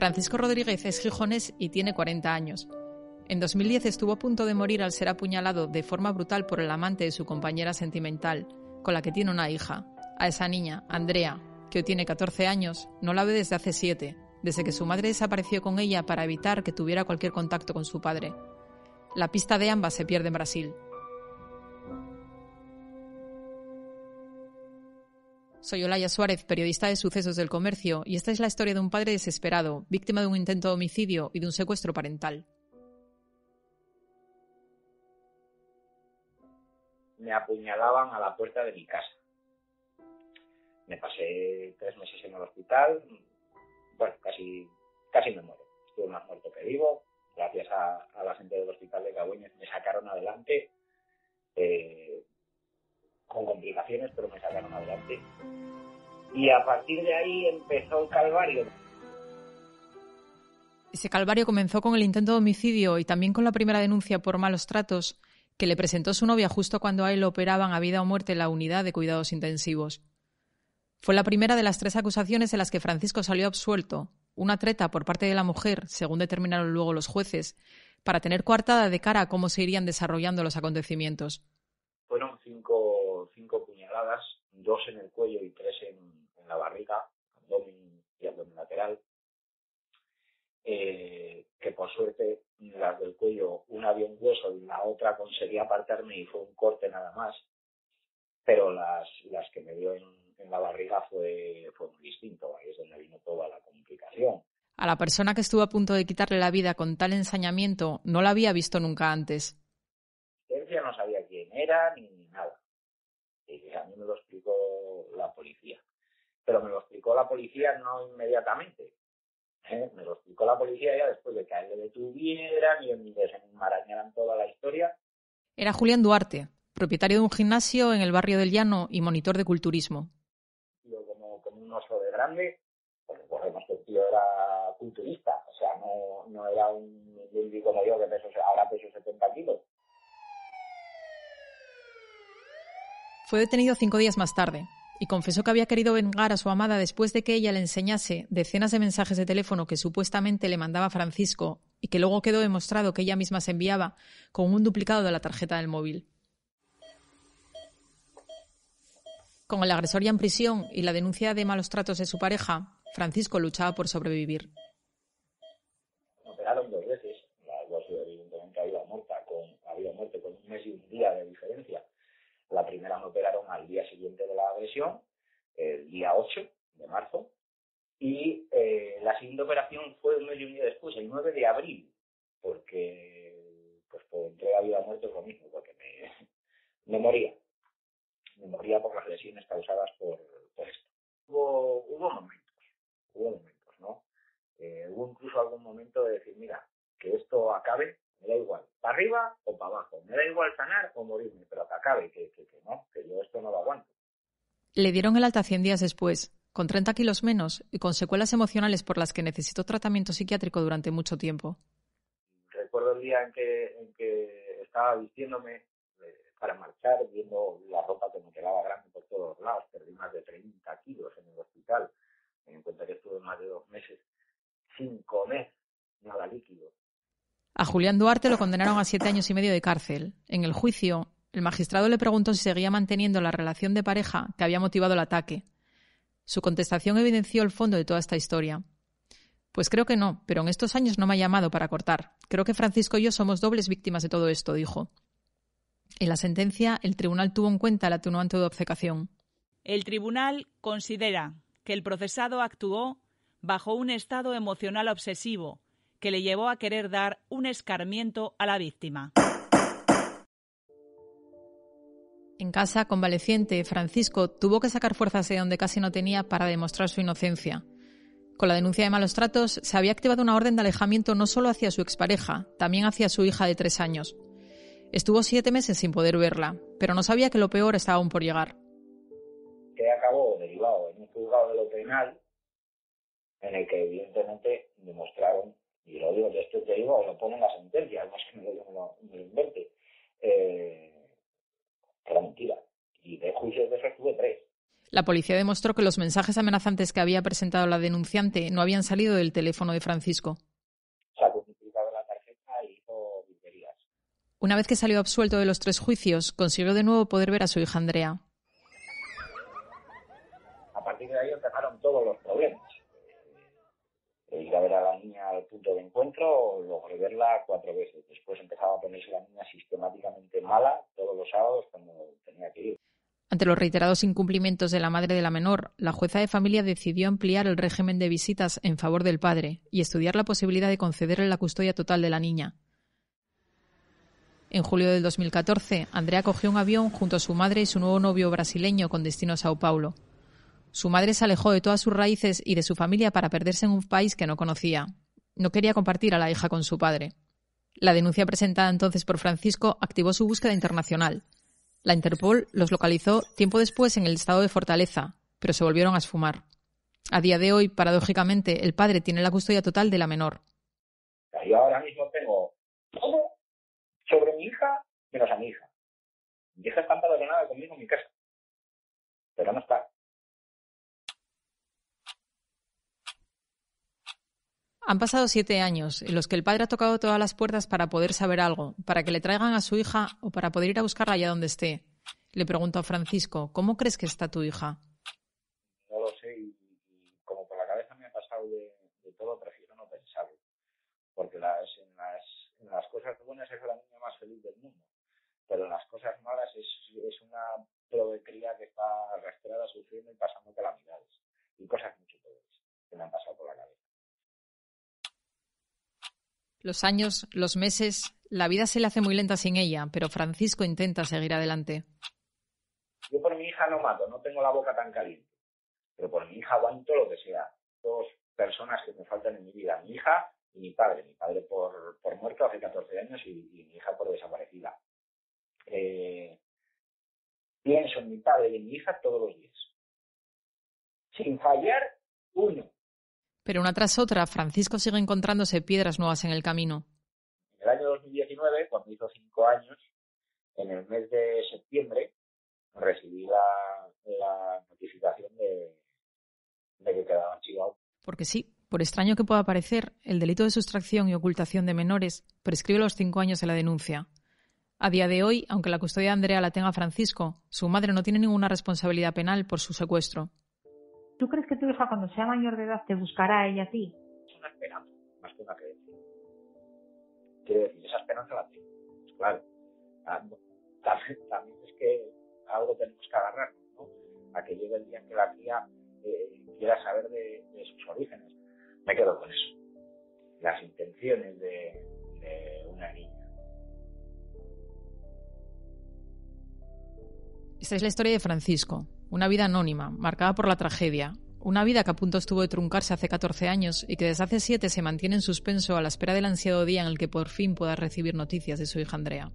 Francisco Rodríguez es gijonés y tiene 40 años. En 2010 estuvo a punto de morir al ser apuñalado de forma brutal por el amante de su compañera sentimental, con la que tiene una hija. A esa niña, Andrea, que hoy tiene 14 años, no la ve desde hace 7, desde que su madre desapareció con ella para evitar que tuviera cualquier contacto con su padre. La pista de ambas se pierde en Brasil. Soy Olaya Suárez, periodista de Sucesos del Comercio, y esta es la historia de un padre desesperado, víctima de un intento de homicidio y de un secuestro parental. Me apuñalaban a la puerta de mi casa. Me pasé tres meses en el hospital. Bueno, casi, casi me muero. Estuve más muerto que vivo. Gracias a, la gente del hospital de Cagüeñes me sacaron adelante. Eh, con complicaciones, pero me sacaron adelante. Y a partir de ahí empezó el calvario. Ese calvario comenzó con el intento de homicidio y también con la primera denuncia por malos tratos que le presentó su novia justo cuando a él lo operaban a vida o muerte en la unidad de cuidados intensivos. Fue la primera de las tres acusaciones en las que Francisco salió absuelto, una treta por parte de la mujer, según determinaron luego los jueces, para tener coartada de cara a cómo se irían desarrollando los acontecimientos. Fueron cinco, cinco puñaladas, dos en el cuello y tres en, la barriga, abdomen y abdomen lateral, eh, que por suerte las del cuello, una había un hueso y la otra conseguía apartarme y fue un corte nada más, pero las, las que me dio en, la barriga fue, fue muy distinto, ahí es donde vino toda la complicación. A la persona que estuvo a punto de quitarle la vida con tal ensañamiento no la había visto nunca antes. No sabía quién era ni Y a mí me lo explicó la policía pero me lo explicó la policía no inmediatamente. ¿eh? Me lo explicó la policía ya después de que a él le detuvieran y desenmarañaran toda la historia. Era Julián Duarte, propietario de un gimnasio en el barrio del Llano y monitor de culturismo. Yo como, como un oso de grande, porque recordemos que el tío era culturista, o sea, no, no era un Bilby como yo que peso, ahora peso 70 kilos. Fue detenido cinco días más tarde, y confesó que había querido vengar a su amada después de que ella le enseñase decenas de mensajes de teléfono que supuestamente le mandaba Francisco y que luego quedó demostrado que ella misma se enviaba con un duplicado de la tarjeta del móvil. Con el agresor ya en prisión y la denuncia de malos tratos de su pareja, Francisco luchaba por sobrevivir. operaron dos veces, las dos evidentemente había muerta con, había muerte con un mes y un día de diferencia la primera me operaron al día siguiente el día 8 de marzo, y eh, la siguiente operación fue un mes y un día después, el 9 de abril, porque pues por entrega vida muerte es lo mismo, porque me, moría. Me moría por las lesiones causadas por, esto. Hubo, hubo momentos, hubo momentos, ¿no? Eh, hubo incluso algún momento de decir, mira, que esto acabe me da igual, para arriba o para abajo, me da igual sanar o morirme, pero que acabe, que, que, no, que yo esto no lo aguanto. Le dieron el alta 100 días después, con 30 kilos menos y con secuelas emocionales por las que necesitó tratamiento psiquiátrico durante mucho tiempo. Recuerdo el día en que, en que estaba vistiéndome eh, para marchar, viendo la ropa que me quedaba grande por todos lados, perdí más de 30 kilos en el hospital, en cuenta que estuve más de dos meses sin comer nada líquido, a Julián Duarte lo condenaron a siete años y medio de cárcel. En el juicio, el magistrado le preguntó si seguía manteniendo la relación de pareja que había motivado el ataque. Su contestación evidenció el fondo de toda esta historia. Pues creo que no, pero en estos años no me ha llamado para cortar. Creo que Francisco y yo somos dobles víctimas de todo esto, dijo. En la sentencia, el tribunal tuvo en cuenta el atenuante de obcecación. El tribunal considera que el procesado actuó bajo un estado emocional obsesivo que le llevó a querer dar un escarmiento a la víctima. En casa, convaleciente, Francisco tuvo que sacar fuerzas de donde casi no tenía para demostrar su inocencia. Con la denuncia de malos tratos, se había activado una orden de alejamiento no solo hacia su expareja, también hacia su hija de tres años. Estuvo siete meses sin poder verla, pero no sabía que lo peor estaba aún por llegar. Que acabó derivado en un juzgado de lo penal, en el que evidentemente demostraron y lo digo, te lo pone en la sentencia, además que me lo, me lo invente, eh, era mentira. Y de juicios de esos tuve tres. La policía demostró que los mensajes amenazantes que había presentado la denunciante no habían salido del teléfono de Francisco. Una vez que salió absuelto de los tres juicios, consiguió de nuevo poder ver a su hija Andrea. A partir de ahí empezaron todos los ir a ver a la niña al punto de encuentro, luego verla cuatro veces. Después empezaba a ponerse la niña sistemáticamente mala todos los sábados cuando tenía que ir. Ante los reiterados incumplimientos de la madre de la menor, la jueza de familia decidió ampliar el régimen de visitas en favor del padre y estudiar la posibilidad de concederle la custodia total de la niña. En julio del 2014, Andrea cogió un avión junto a su madre y su nuevo novio brasileño con destino a Sao Paulo. Su madre se alejó de todas sus raíces y de su familia para perderse en un país que no conocía. No quería compartir a la hija con su padre. La denuncia presentada entonces por Francisco activó su búsqueda internacional. La Interpol los localizó tiempo después en el estado de Fortaleza, pero se volvieron a esfumar. A día de hoy, paradójicamente, el padre tiene la custodia total de la menor. Yo ahora mismo tengo todo sobre mi hija menos a mi hija. Mi hija está empadronada conmigo en mi casa, pero no está. Han pasado siete años en los que el padre ha tocado todas las puertas para poder saber algo, para que le traigan a su hija o para poder ir a buscarla allá donde esté. Le pregunto a Francisco, ¿cómo crees que está tu hija? No lo sé y, como por la cabeza me ha pasado de, todo, prefiero no pensarlo. Porque las, en, las, cosas buenas es la niña más feliz del mundo. Pero en las cosas malas es, una prove cría que está arrastrada, sufriendo y pasando calamidades. Y cosas mucho peores que me han pasado por la cabeza. Los años, los meses, la vida se le hace muy lenta sin ella, pero Francisco intenta seguir adelante. Yo por mi hija no mato, no tengo la boca tan caliente, pero por mi hija aguanto lo que sea. Dos personas que me faltan en mi vida, mi hija y mi padre. Mi padre por, por muerto hace 14 años y, mi hija por desaparecida. Eh, pienso en mi padre y en mi hija todos los días. Sin fallar uno. Pero una tras otra, Francisco sigue encontrándose piedras nuevas en el camino. En el año 2019, cuando hizo cinco años, en el mes de septiembre, recibí la, notificación de, que quedaba archivado. Porque sí, por extraño que pueda parecer, el delito de sustracción y ocultación de menores prescribe los cinco años de la denuncia. A día de hoy, aunque la custodia de Andrea la tenga Francisco, su madre no tiene ninguna responsabilidad penal por su secuestro. ¿Tú crees que tu hija cuando sea mayor de edad te buscará a ella a ti? Es una esperanza, más que una creencia. Quiero decir, esa esperanza la tengo. Pues claro. Ah, también, es que algo tenemos que agarrarnos, ¿no? A que llegue el día en que la cría eh, quiera saber de, sus orígenes. Me quedo con eso. Las intenciones de, de una niña. Esta es la historia de Francisco, una vida anónima, marcada por la tragedia. Una vida que a punto estuvo de truncarse hace 14 años y que desde hace 7 se mantiene en suspenso a la espera del ansiado día en el que por fin pueda recibir noticias de su hija Andrea.